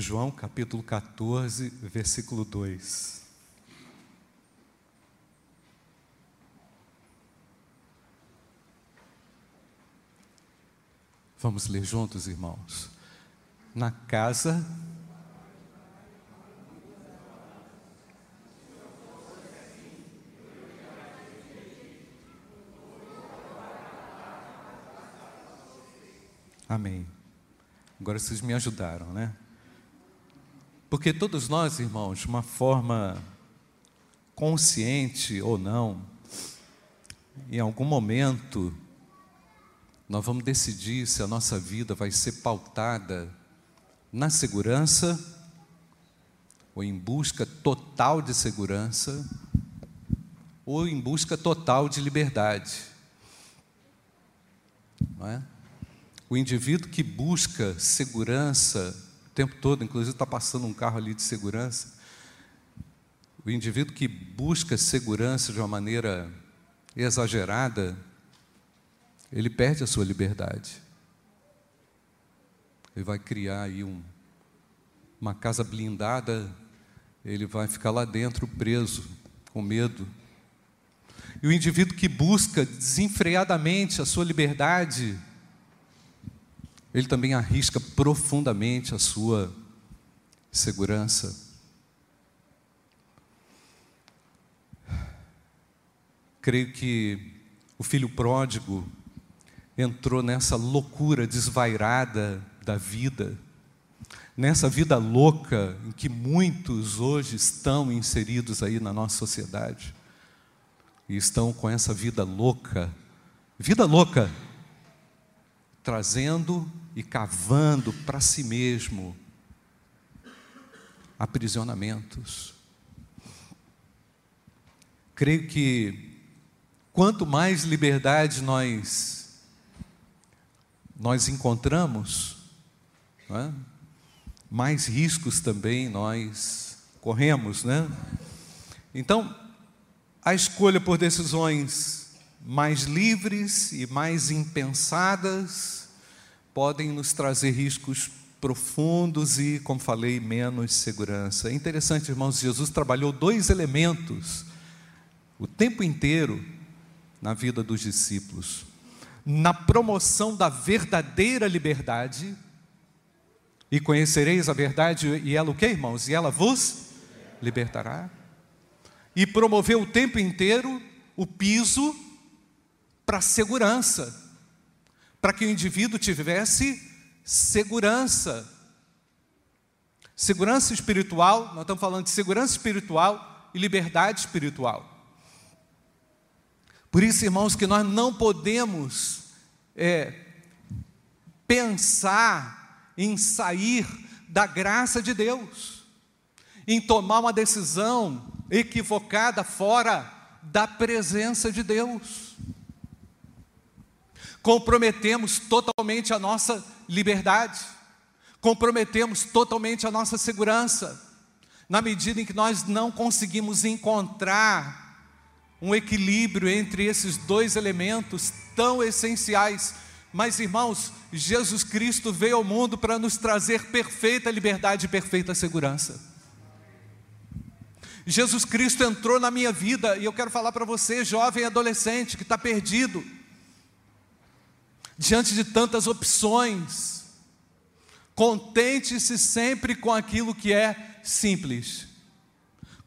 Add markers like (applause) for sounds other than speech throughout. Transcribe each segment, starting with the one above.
João capítulo 14, versículo 2. Vamos ler juntos, irmãos. Na casa Amém. Agora vocês me ajudaram, né? Porque todos nós, irmãos, de uma forma consciente ou não, em algum momento, nós vamos decidir se a nossa vida vai ser pautada na segurança ou em busca total de segurança ou em busca total de liberdade. Não é? O indivíduo que busca segurança tempo todo, inclusive está passando um carro ali de segurança, o indivíduo que busca segurança de uma maneira exagerada, ele perde a sua liberdade. Ele vai criar aí um, uma casa blindada, ele vai ficar lá dentro preso, com medo. E o indivíduo que busca desenfreadamente a sua liberdade, ele também arrisca profundamente a sua segurança. Creio que o filho pródigo entrou nessa loucura desvairada da vida, nessa vida louca em que muitos hoje estão inseridos aí na nossa sociedade, e estão com essa vida louca, vida louca, trazendo e cavando para si mesmo aprisionamentos. Creio que quanto mais liberdade nós nós encontramos, é? mais riscos também nós corremos, né? Então, a escolha por decisões mais livres e mais impensadas podem nos trazer riscos profundos e, como falei, menos segurança. É interessante, irmãos, Jesus trabalhou dois elementos o tempo inteiro na vida dos discípulos: na promoção da verdadeira liberdade, e conhecereis a verdade, e ela o que, irmãos? E ela vos libertará. E promoveu o tempo inteiro o piso para segurança para que o indivíduo tivesse segurança. Segurança espiritual, nós estamos falando de segurança espiritual e liberdade espiritual. Por isso, irmãos, que nós não podemos é, pensar em sair da graça de Deus, em tomar uma decisão equivocada fora da presença de Deus comprometemos totalmente a nossa liberdade, comprometemos totalmente a nossa segurança, na medida em que nós não conseguimos encontrar um equilíbrio entre esses dois elementos tão essenciais. Mas, irmãos, Jesus Cristo veio ao mundo para nos trazer perfeita liberdade e perfeita segurança. Jesus Cristo entrou na minha vida e eu quero falar para você, jovem adolescente que está perdido, diante de tantas opções. Contente-se sempre com aquilo que é simples.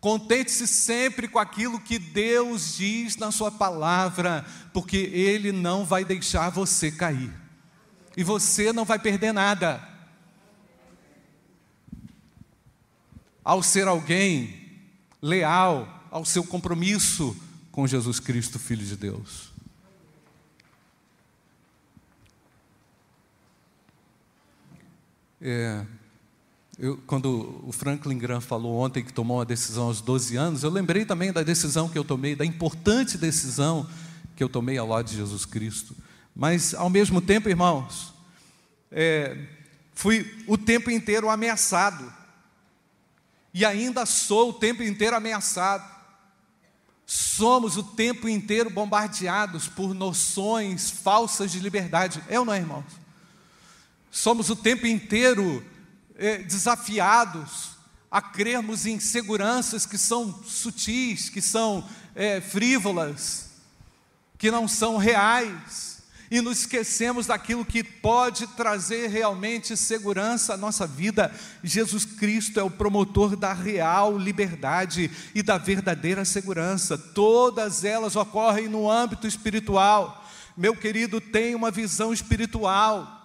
Contente-se sempre com aquilo que Deus diz na Sua palavra, porque Ele não vai deixar você cair, e você não vai perder nada. Ao ser alguém leal ao seu compromisso com Jesus Cristo, Filho de Deus. É, eu, quando o Franklin Graham falou ontem que tomou uma decisão aos 12 anos, eu lembrei também da decisão que eu tomei, da importante decisão que eu tomei ao lado de Jesus Cristo. Mas, ao mesmo tempo, irmãos, é, fui o tempo inteiro ameaçado. E ainda sou o tempo inteiro ameaçado. Somos o tempo inteiro bombardeados por noções falsas de liberdade. É ou não é, irmãos? Somos o tempo inteiro é, desafiados a crermos em seguranças que são sutis, que são é, frívolas, que não são reais e nos esquecemos daquilo que pode trazer realmente segurança à nossa vida. Jesus Cristo é o promotor da real liberdade e da verdadeira segurança. Todas elas ocorrem no âmbito espiritual. Meu querido, tenha uma visão espiritual.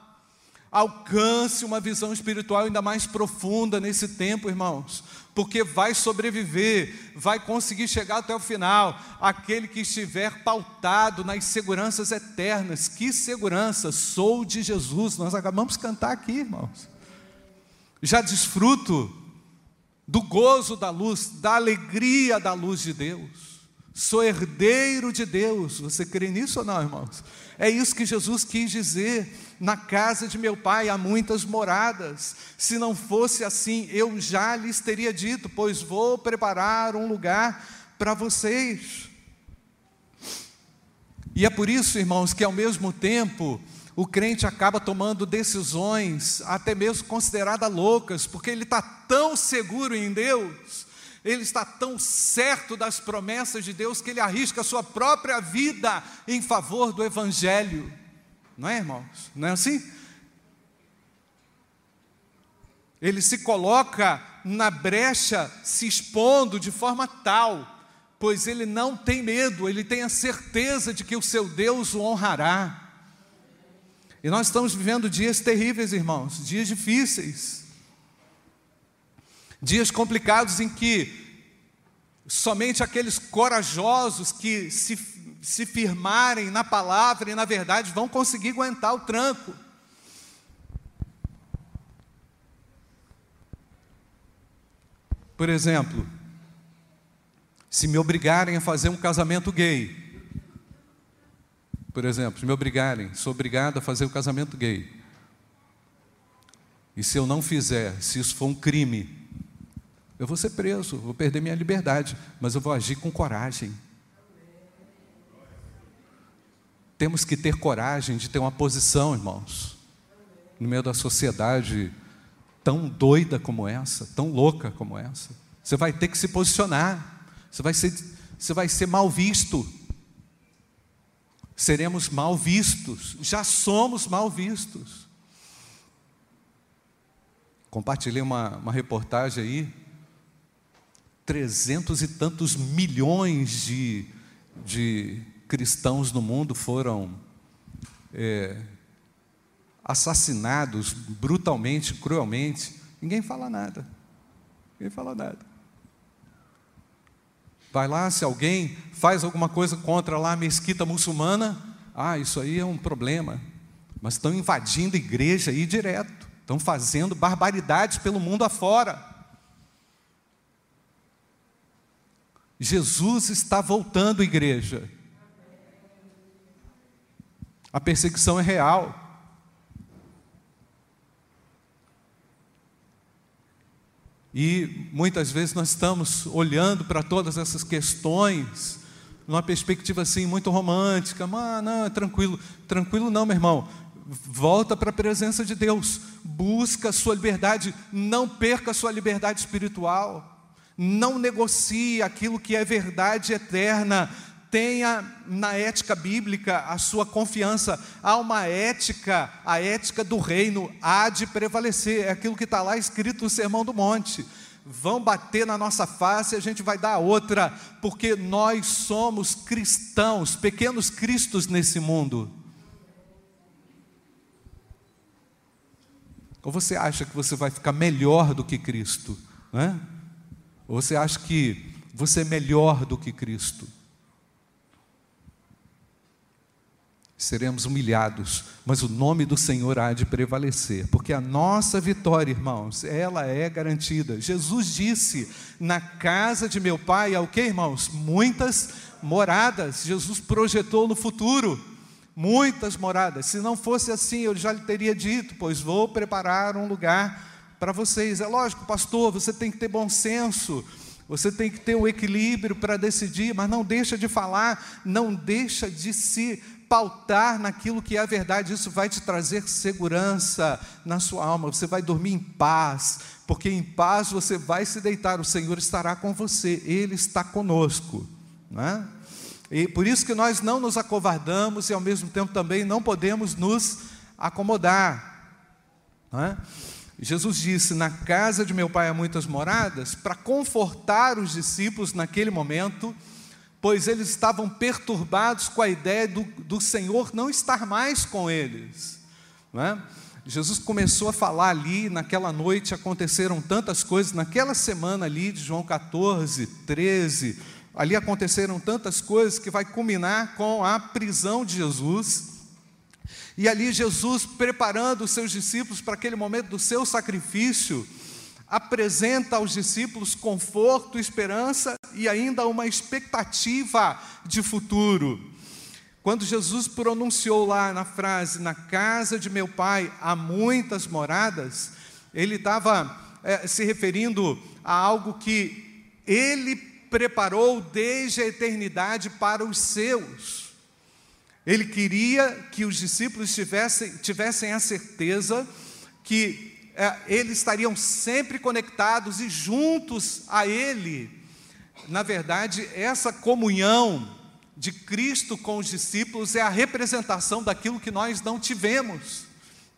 Alcance uma visão espiritual ainda mais profunda nesse tempo, irmãos porque vai sobreviver, vai conseguir chegar até o final. Aquele que estiver pautado nas seguranças eternas. Que segurança? Sou de Jesus. Nós acabamos de cantar aqui, irmãos. Já desfruto do gozo da luz, da alegria da luz de Deus. Sou herdeiro de Deus. Você crê nisso ou não, irmãos? É isso que Jesus quis dizer. Na casa de meu pai há muitas moradas. Se não fosse assim, eu já lhes teria dito, pois vou preparar um lugar para vocês. E é por isso, irmãos, que ao mesmo tempo o crente acaba tomando decisões, até mesmo consideradas loucas, porque ele está tão seguro em Deus, ele está tão certo das promessas de Deus, que ele arrisca a sua própria vida em favor do Evangelho. Não é, irmãos? Não é assim? Ele se coloca na brecha, se expondo de forma tal, pois ele não tem medo, ele tem a certeza de que o seu Deus o honrará. E nós estamos vivendo dias terríveis, irmãos, dias difíceis, dias complicados em que somente aqueles corajosos que se se firmarem na palavra e na verdade, vão conseguir aguentar o tranco. Por exemplo, se me obrigarem a fazer um casamento gay, por exemplo, se me obrigarem, sou obrigado a fazer o um casamento gay. E se eu não fizer, se isso for um crime, eu vou ser preso, vou perder minha liberdade, mas eu vou agir com coragem. Temos que ter coragem de ter uma posição, irmãos, no meio da sociedade tão doida como essa, tão louca como essa. Você vai ter que se posicionar, você vai ser, você vai ser mal visto. Seremos mal vistos, já somos mal vistos. Compartilhei uma, uma reportagem aí, trezentos e tantos milhões de, de cristãos no mundo foram é, assassinados brutalmente, cruelmente, ninguém fala nada. Ninguém fala nada. Vai lá, se alguém faz alguma coisa contra lá a mesquita muçulmana, ah, isso aí é um problema. Mas estão invadindo igreja aí direto, estão fazendo barbaridades pelo mundo afora. Jesus está voltando, igreja. A perseguição é real. E muitas vezes nós estamos olhando para todas essas questões numa perspectiva assim muito romântica, mas não, é tranquilo, tranquilo não, meu irmão. Volta para a presença de Deus, busca a sua liberdade, não perca a sua liberdade espiritual, não negocie aquilo que é verdade eterna, tenha na ética bíblica a sua confiança. Há uma ética, a ética do reino há de prevalecer. É aquilo que está lá escrito no Sermão do Monte. Vão bater na nossa face e a gente vai dar outra, porque nós somos cristãos, pequenos cristos nesse mundo. Ou você acha que você vai ficar melhor do que Cristo? Não é? Ou você acha que você é melhor do que Cristo? seremos humilhados, mas o nome do Senhor há de prevalecer, porque a nossa vitória, irmãos, ela é garantida. Jesus disse: "Na casa de meu pai há o que, irmãos? Muitas moradas". Jesus projetou no futuro muitas moradas. Se não fosse assim, eu já lhe teria dito, pois vou preparar um lugar para vocês. É lógico, pastor, você tem que ter bom senso. Você tem que ter o equilíbrio para decidir, mas não deixa de falar, não deixa de se pautar naquilo que é a verdade, isso vai te trazer segurança na sua alma, você vai dormir em paz, porque em paz você vai se deitar, o Senhor estará com você, Ele está conosco. Não é? E por isso que nós não nos acovardamos e ao mesmo tempo também não podemos nos acomodar. Não é? Jesus disse: Na casa de meu pai há muitas moradas, para confortar os discípulos naquele momento, pois eles estavam perturbados com a ideia do, do Senhor não estar mais com eles. É? Jesus começou a falar ali, naquela noite aconteceram tantas coisas, naquela semana ali de João 14, 13, ali aconteceram tantas coisas que vai culminar com a prisão de Jesus. E ali Jesus preparando os seus discípulos para aquele momento do seu sacrifício, apresenta aos discípulos conforto, esperança e ainda uma expectativa de futuro. Quando Jesus pronunciou lá na frase, na casa de meu pai há muitas moradas, ele estava é, se referindo a algo que ele preparou desde a eternidade para os seus. Ele queria que os discípulos tivessem, tivessem a certeza que é, eles estariam sempre conectados e juntos a Ele. Na verdade, essa comunhão de Cristo com os discípulos é a representação daquilo que nós não tivemos,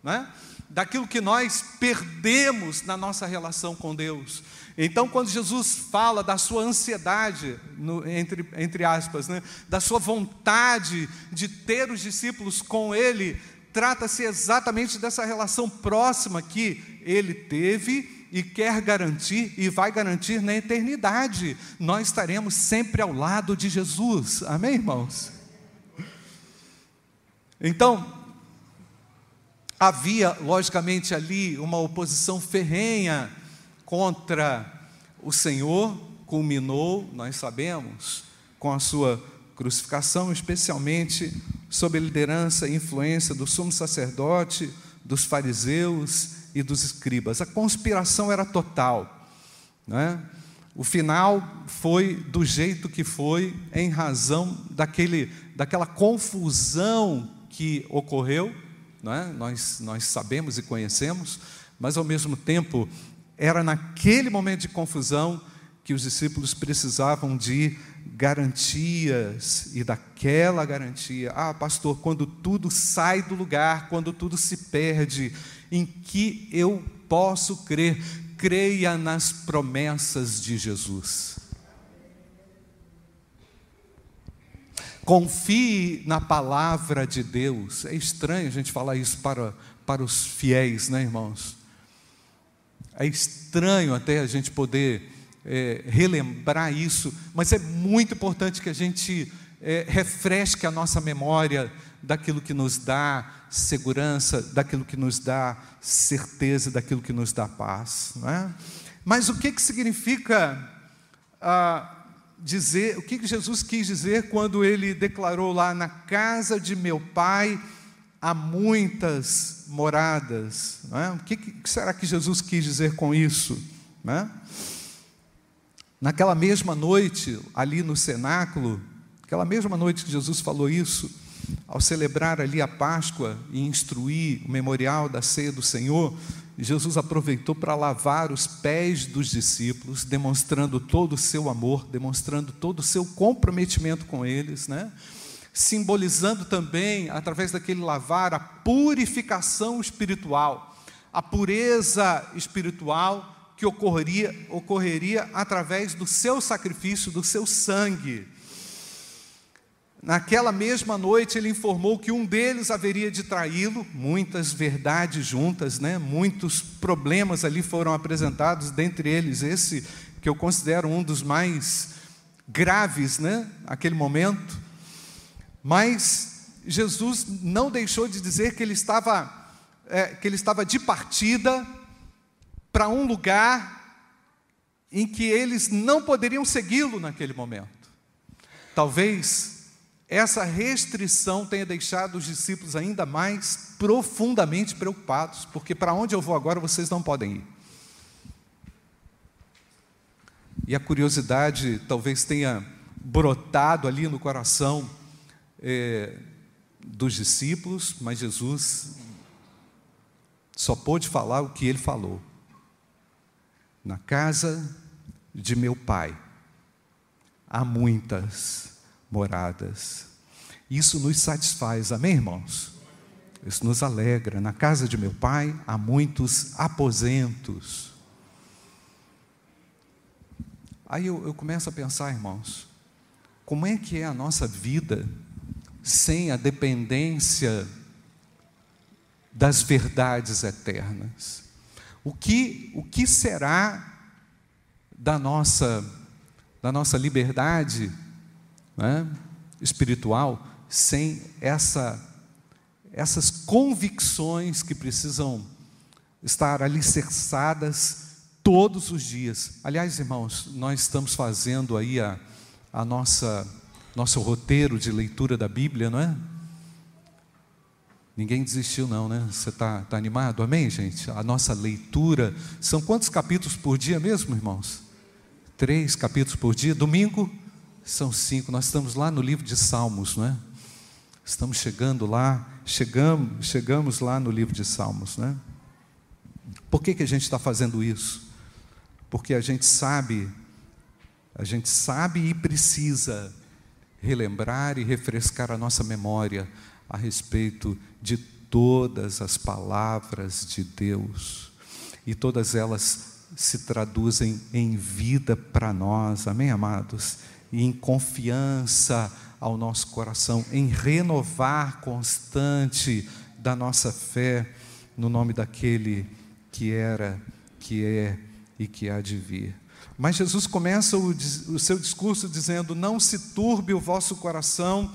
né? daquilo que nós perdemos na nossa relação com Deus. Então, quando Jesus fala da sua ansiedade, no, entre, entre aspas, né? da sua vontade de ter os discípulos com Ele, trata-se exatamente dessa relação próxima que ele teve e quer garantir e vai garantir na eternidade. Nós estaremos sempre ao lado de Jesus. Amém, irmãos? Então, havia, logicamente, ali uma oposição ferrenha contra o Senhor, culminou, nós sabemos, com a sua crucificação, especialmente sob a liderança e influência do sumo sacerdote, dos fariseus e dos escribas. A conspiração era total. Né? O final foi do jeito que foi, em razão daquele, daquela confusão que ocorreu, né? nós, nós sabemos e conhecemos, mas ao mesmo tempo, era naquele momento de confusão que os discípulos precisavam de garantias e daquela garantia. Ah, pastor, quando tudo sai do lugar, quando tudo se perde, em que eu posso crer? Creia nas promessas de Jesus. Confie na palavra de Deus. É estranho a gente falar isso para, para os fiéis, né, irmãos? É estranho até a gente poder é, relembrar isso, mas é muito importante que a gente é, refresque a nossa memória daquilo que nos dá segurança, daquilo que nos dá certeza, daquilo que nos dá paz. Não é? Mas o que, que significa ah, dizer, o que, que Jesus quis dizer quando ele declarou lá na casa de meu pai há muitas moradas? É? O que, que, será que Jesus quis dizer com isso? É? Naquela mesma noite, ali no cenáculo, aquela mesma noite que Jesus falou isso, ao celebrar ali a Páscoa e instruir o memorial da ceia do Senhor, Jesus aproveitou para lavar os pés dos discípulos, demonstrando todo o seu amor, demonstrando todo o seu comprometimento com eles, né? Simbolizando também, através daquele lavar, a purificação espiritual, a pureza espiritual que ocorreria, ocorreria através do seu sacrifício, do seu sangue. Naquela mesma noite, ele informou que um deles haveria de traí-lo, muitas verdades juntas, né? muitos problemas ali foram apresentados, dentre eles esse que eu considero um dos mais graves, né? momento. Mas Jesus não deixou de dizer que ele estava, é, que ele estava de partida para um lugar em que eles não poderiam segui-lo naquele momento. Talvez essa restrição tenha deixado os discípulos ainda mais profundamente preocupados, porque para onde eu vou agora vocês não podem ir. E a curiosidade talvez tenha brotado ali no coração é, dos discípulos, mas Jesus só pôde falar o que ele falou. Na casa de meu pai há muitas moradas. Isso nos satisfaz, amém, irmãos? Isso nos alegra. Na casa de meu pai há muitos aposentos. Aí eu, eu começo a pensar, irmãos, como é que é a nossa vida sem a dependência das verdades eternas? O que, o que será da nossa, da nossa liberdade né, espiritual sem essa, essas convicções que precisam estar alicerçadas todos os dias. Aliás, irmãos, nós estamos fazendo aí a, a nossa nosso roteiro de leitura da Bíblia, não é? Ninguém desistiu, não, né? Você está tá animado? Amém, gente? A nossa leitura. São quantos capítulos por dia mesmo, irmãos? Três capítulos por dia. Domingo são cinco. Nós estamos lá no livro de Salmos, não é? Estamos chegando lá, chegamos, chegamos lá no livro de Salmos, né? Por que, que a gente está fazendo isso? Porque a gente sabe, a gente sabe e precisa relembrar e refrescar a nossa memória a respeito de todas as palavras de Deus. E todas elas se traduzem em vida para nós, amém, amados? E em confiança ao nosso coração, em renovar constante da nossa fé no nome daquele que era, que é e que há de vir. Mas Jesus começa o, o seu discurso dizendo: Não se turbe o vosso coração,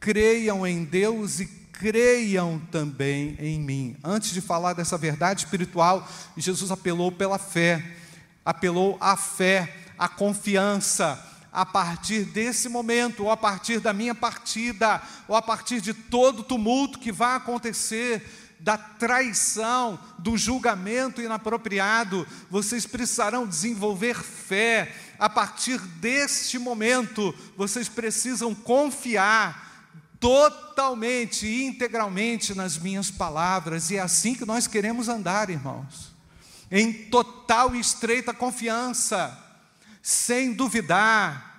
creiam em Deus e creiam também em mim. Antes de falar dessa verdade espiritual, Jesus apelou pela fé, apelou à fé, à confiança, a partir desse momento, ou a partir da minha partida, ou a partir de todo tumulto que vai acontecer, da traição, do julgamento inapropriado, vocês precisarão desenvolver fé. A partir deste momento, vocês precisam confiar totalmente e integralmente nas minhas palavras, e é assim que nós queremos andar, irmãos, em total e estreita confiança sem duvidar.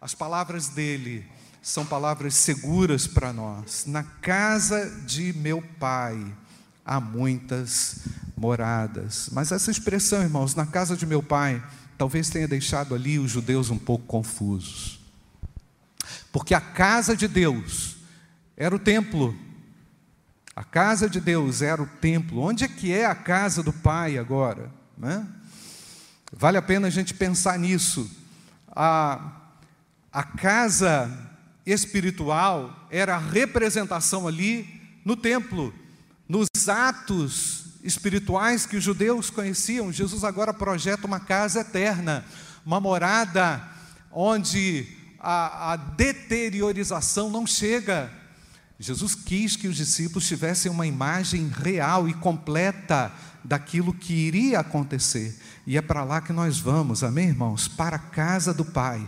As palavras dele são palavras seguras para nós. Na casa de meu pai há muitas moradas. Mas essa expressão, irmãos, na casa de meu pai, talvez tenha deixado ali os judeus um pouco confusos. Porque a casa de Deus era o templo. A casa de Deus era o templo. Onde é que é a casa do Pai agora? Né? Vale a pena a gente pensar nisso. A, a casa espiritual era a representação ali no templo, nos atos espirituais que os judeus conheciam. Jesus agora projeta uma casa eterna, uma morada onde a, a deteriorização não chega. Jesus quis que os discípulos tivessem uma imagem real e completa daquilo que iria acontecer. E é para lá que nós vamos, amém, irmãos? Para a casa do Pai,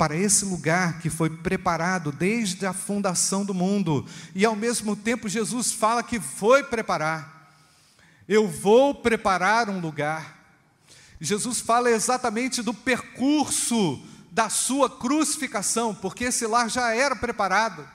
para esse lugar que foi preparado desde a fundação do mundo. E ao mesmo tempo, Jesus fala que foi preparar. Eu vou preparar um lugar. Jesus fala exatamente do percurso da sua crucificação, porque esse lar já era preparado,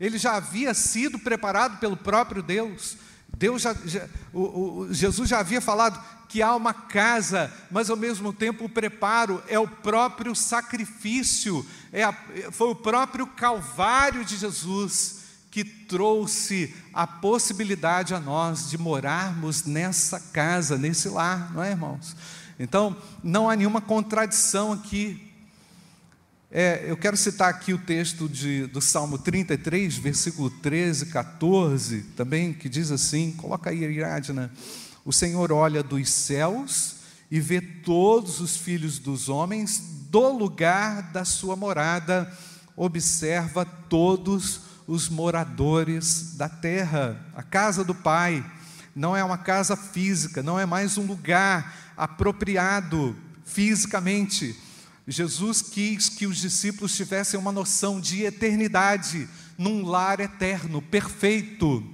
ele já havia sido preparado pelo próprio Deus. Deus já, já o, o, Jesus já havia falado que há uma casa, mas ao mesmo tempo o preparo é o próprio sacrifício, é a, foi o próprio Calvário de Jesus que trouxe a possibilidade a nós de morarmos nessa casa, nesse lar, não é, irmãos? Então, não há nenhuma contradição aqui. É, eu quero citar aqui o texto de, do Salmo 33, versículo 13, 14, também, que diz assim: coloca aí, Ariadna. O Senhor olha dos céus e vê todos os filhos dos homens do lugar da sua morada, observa todos os moradores da terra. A casa do Pai não é uma casa física, não é mais um lugar apropriado fisicamente Jesus quis que os discípulos tivessem uma noção de eternidade, num lar eterno, perfeito.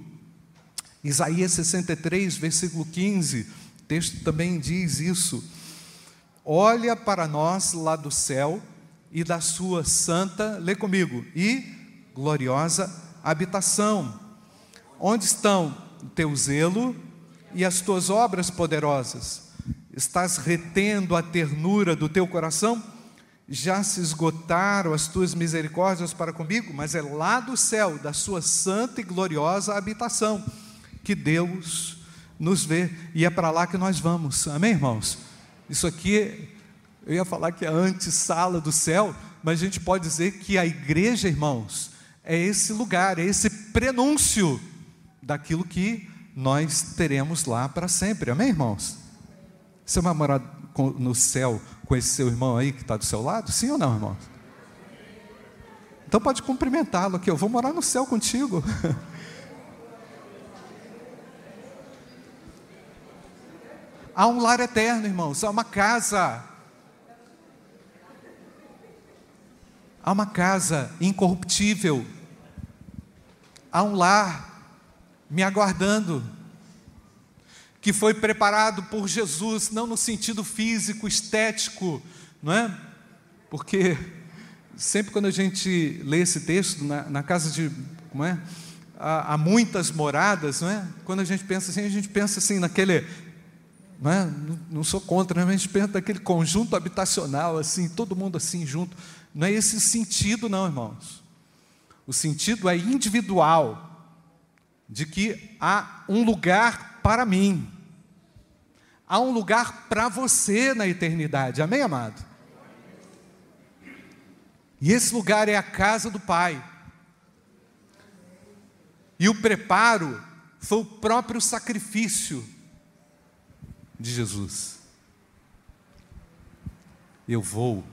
Isaías 63, versículo 15, o texto também diz isso. Olha para nós lá do céu e da sua santa, lê comigo, e gloriosa habitação. Onde estão o teu zelo e as tuas obras poderosas? Estás retendo a ternura do teu coração? Já se esgotaram as tuas misericórdias para comigo, mas é lá do céu, da sua santa e gloriosa habitação, que Deus nos vê, e é para lá que nós vamos, amém, irmãos? Isso aqui, eu ia falar que é a antessala do céu, mas a gente pode dizer que a igreja, irmãos, é esse lugar, é esse prenúncio daquilo que nós teremos lá para sempre, amém, irmãos? Você vai morar no céu com esse seu irmão aí que está do seu lado? Sim ou não, irmãos? Então pode cumprimentá-lo aqui, eu vou morar no céu contigo. (laughs) Há um lar eterno, irmãos, há uma casa. Há uma casa incorruptível. Há um lar me aguardando, que foi preparado por Jesus, não no sentido físico, estético, não é? Porque sempre quando a gente lê esse texto, na, na casa de, como é? Há, há, muitas moradas, não é? Quando a gente pensa assim, a gente pensa assim naquele não, é? não, não sou contra, né? mas a gente pensa daquele conjunto habitacional, assim, todo mundo assim junto. Não é esse sentido, não, irmãos. O sentido é individual, de que há um lugar para mim, há um lugar para você na eternidade, amém, amado? E esse lugar é a casa do Pai. E o preparo foi o próprio sacrifício de Jesus. Eu vou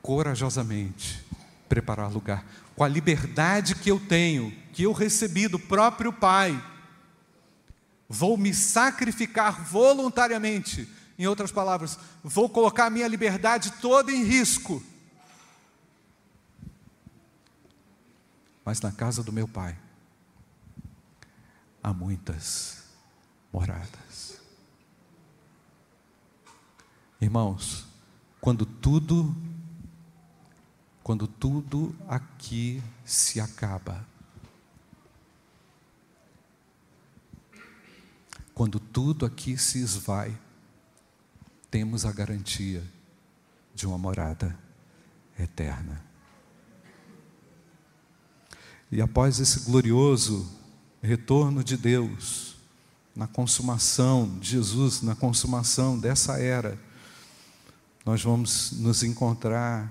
corajosamente preparar lugar, com a liberdade que eu tenho, que eu recebi do próprio Pai. Vou me sacrificar voluntariamente. Em outras palavras, vou colocar a minha liberdade toda em risco. Mas na casa do meu Pai há muitas moradas. Irmãos, quando tudo, quando tudo aqui se acaba, quando tudo aqui se esvai, temos a garantia de uma morada eterna. E após esse glorioso retorno de Deus, na consumação de Jesus, na consumação dessa era, nós vamos nos encontrar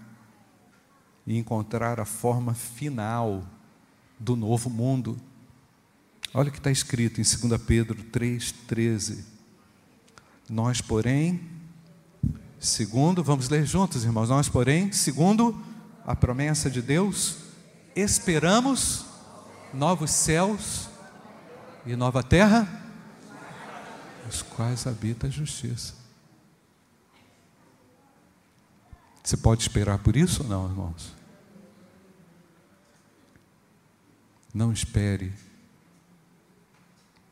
e encontrar a forma final do novo mundo. Olha o que está escrito em 2 Pedro 3,13. Nós, porém, segundo, vamos ler juntos, irmãos, nós, porém, segundo a promessa de Deus, esperamos novos céus e nova terra, os quais habita a justiça. Você pode esperar por isso ou não, irmãos? Não espere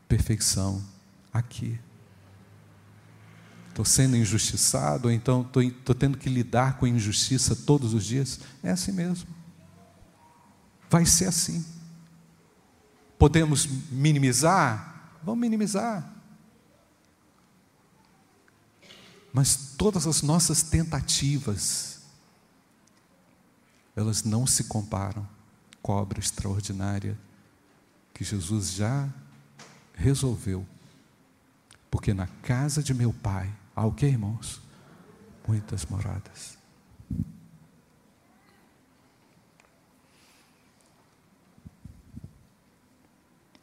perfeição aqui. Estou sendo injustiçado, ou então estou tendo que lidar com a injustiça todos os dias. É assim mesmo. Vai ser assim. Podemos minimizar? Vamos minimizar. Mas todas as nossas tentativas, elas não se comparam com a obra extraordinária que Jesus já resolveu. Porque na casa de meu Pai há o que, irmãos? Muitas moradas.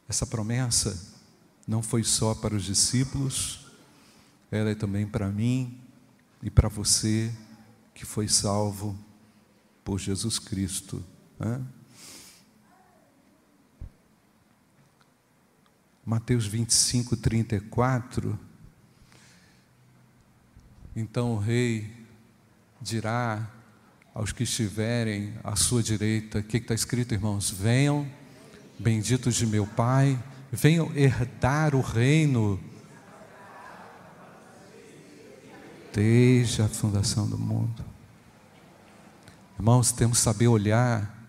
Essa promessa não foi só para os discípulos, ela é também para mim e para você que foi salvo por Jesus Cristo. Né? Mateus 25, 34. Então o rei dirá aos que estiverem à sua direita: o que está escrito, irmãos? Venham benditos de meu Pai, venham herdar o reino desde a fundação do mundo. Irmãos, temos que saber olhar,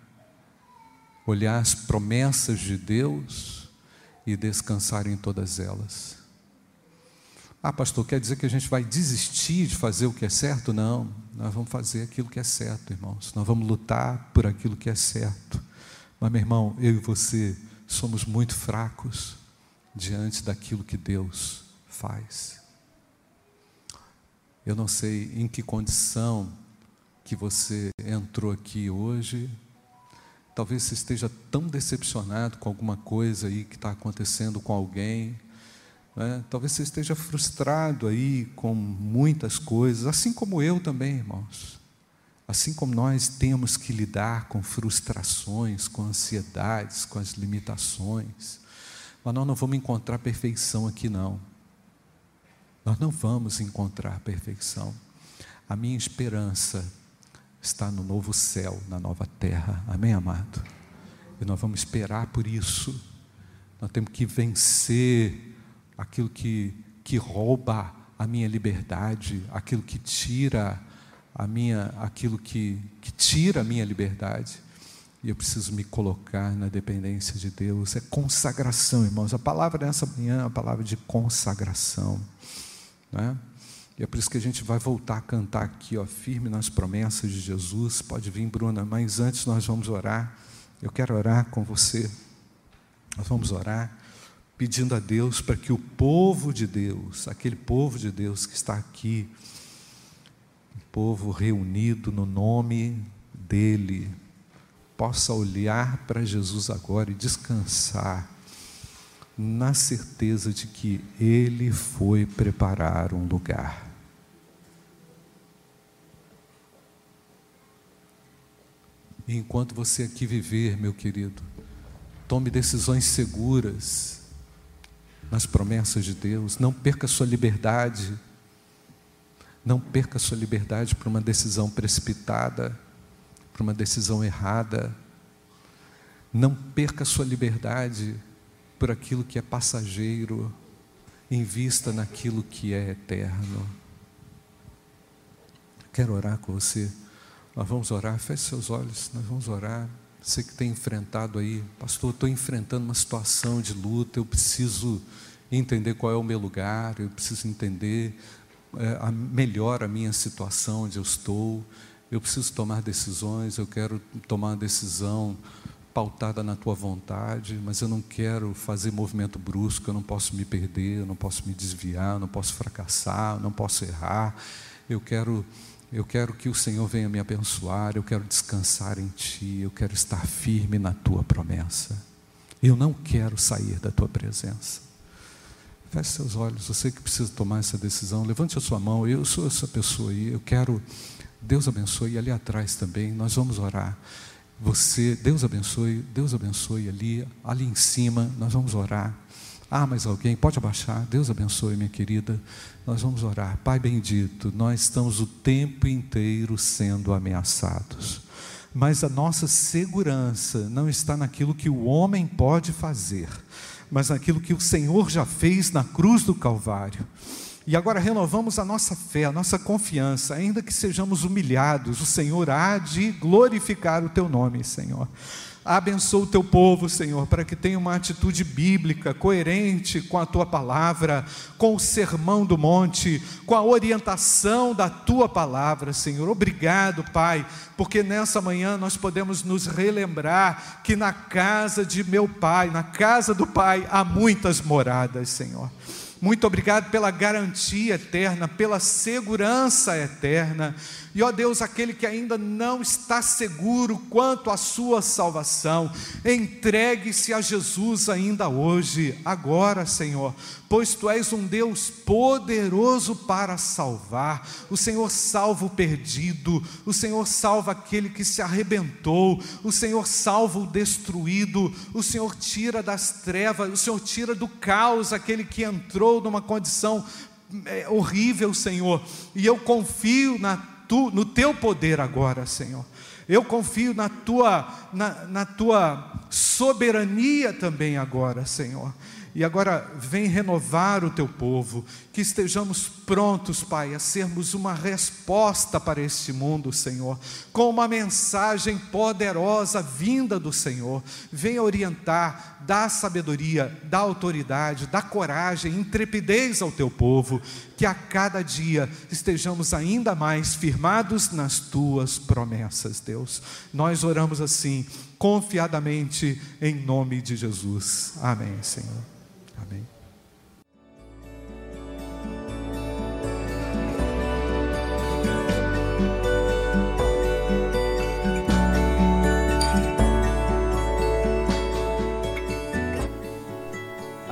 olhar as promessas de Deus e descansar em todas elas. Ah, pastor, quer dizer que a gente vai desistir de fazer o que é certo? Não, nós vamos fazer aquilo que é certo, irmãos. Nós vamos lutar por aquilo que é certo. Mas, meu irmão, eu e você somos muito fracos diante daquilo que Deus faz. Eu não sei em que condição que você entrou aqui hoje. Talvez você esteja tão decepcionado com alguma coisa aí que está acontecendo com alguém. Né? Talvez você esteja frustrado aí com muitas coisas, assim como eu também, irmãos. Assim como nós temos que lidar com frustrações, com ansiedades, com as limitações. Mas nós não vamos encontrar perfeição aqui, não. Nós não vamos encontrar perfeição. A minha esperança está no novo céu, na nova terra. Amém, amado? E nós vamos esperar por isso. Nós temos que vencer aquilo que, que rouba a minha liberdade, aquilo que tira a minha, aquilo que, que tira a minha liberdade. E eu preciso me colocar na dependência de Deus. É consagração, irmãos. A palavra nessa manhã é a palavra de consagração. Né? E é por isso que a gente vai voltar a cantar aqui, ó, firme nas promessas de Jesus. Pode vir, Bruna, mas antes nós vamos orar. Eu quero orar com você. Nós vamos orar pedindo a Deus para que o povo de Deus, aquele povo de Deus que está aqui, um povo reunido no nome dEle, possa olhar para Jesus agora e descansar na certeza de que Ele foi preparar um lugar. E enquanto você aqui viver, meu querido, tome decisões seguras nas promessas de Deus, não perca sua liberdade, não perca sua liberdade por uma decisão precipitada, por uma decisão errada, não perca sua liberdade por aquilo que é passageiro, invista naquilo que é eterno. Quero orar com você. Nós vamos orar, feche seus olhos, nós vamos orar. Você que tem enfrentado aí, pastor, estou enfrentando uma situação de luta, eu preciso entender qual é o meu lugar, eu preciso entender é, a, melhor a minha situação onde eu estou, eu preciso tomar decisões, eu quero tomar uma decisão pautada na tua vontade, mas eu não quero fazer movimento brusco, eu não posso me perder, eu não posso me desviar, eu não posso fracassar, eu não posso errar. Eu quero eu quero que o Senhor venha me abençoar, eu quero descansar em ti, eu quero estar firme na tua promessa. Eu não quero sair da tua presença. Feche seus olhos, você que precisa tomar essa decisão, levante a sua mão, eu sou essa pessoa aí, eu quero, Deus abençoe, e ali atrás também, nós vamos orar. Você, Deus abençoe, Deus abençoe ali, ali em cima, nós vamos orar. Ah, mas alguém pode abaixar. Deus abençoe, minha querida. Nós vamos orar. Pai bendito, nós estamos o tempo inteiro sendo ameaçados. Mas a nossa segurança não está naquilo que o homem pode fazer, mas naquilo que o Senhor já fez na cruz do Calvário. E agora renovamos a nossa fé, a nossa confiança, ainda que sejamos humilhados, o Senhor há de glorificar o teu nome, Senhor. Abençoa o teu povo, Senhor, para que tenha uma atitude bíblica, coerente com a tua palavra, com o sermão do monte, com a orientação da tua palavra, Senhor. Obrigado, Pai, porque nessa manhã nós podemos nos relembrar que na casa de meu Pai, na casa do Pai, há muitas moradas, Senhor. Muito obrigado pela garantia eterna, pela segurança eterna. E ó Deus, aquele que ainda não está seguro quanto à sua salvação, entregue-se a Jesus ainda hoje, agora, Senhor, pois tu és um Deus poderoso para salvar. O Senhor salva o perdido, o Senhor salva aquele que se arrebentou, o Senhor salva o destruído, o Senhor tira das trevas, o Senhor tira do caos aquele que entrou numa condição é, horrível, Senhor. E eu confio na tu, no teu poder agora, Senhor. Eu confio na tua, na, na tua soberania também agora, Senhor. E agora vem renovar o teu povo, que estejamos prontos, Pai, a sermos uma resposta para este mundo, Senhor, com uma mensagem poderosa vinda do Senhor. Venha orientar, dá sabedoria, dá autoridade, dá coragem, intrepidez ao teu povo, que a cada dia estejamos ainda mais firmados nas tuas promessas, Deus. Nós oramos assim, confiadamente, em nome de Jesus. Amém, Senhor.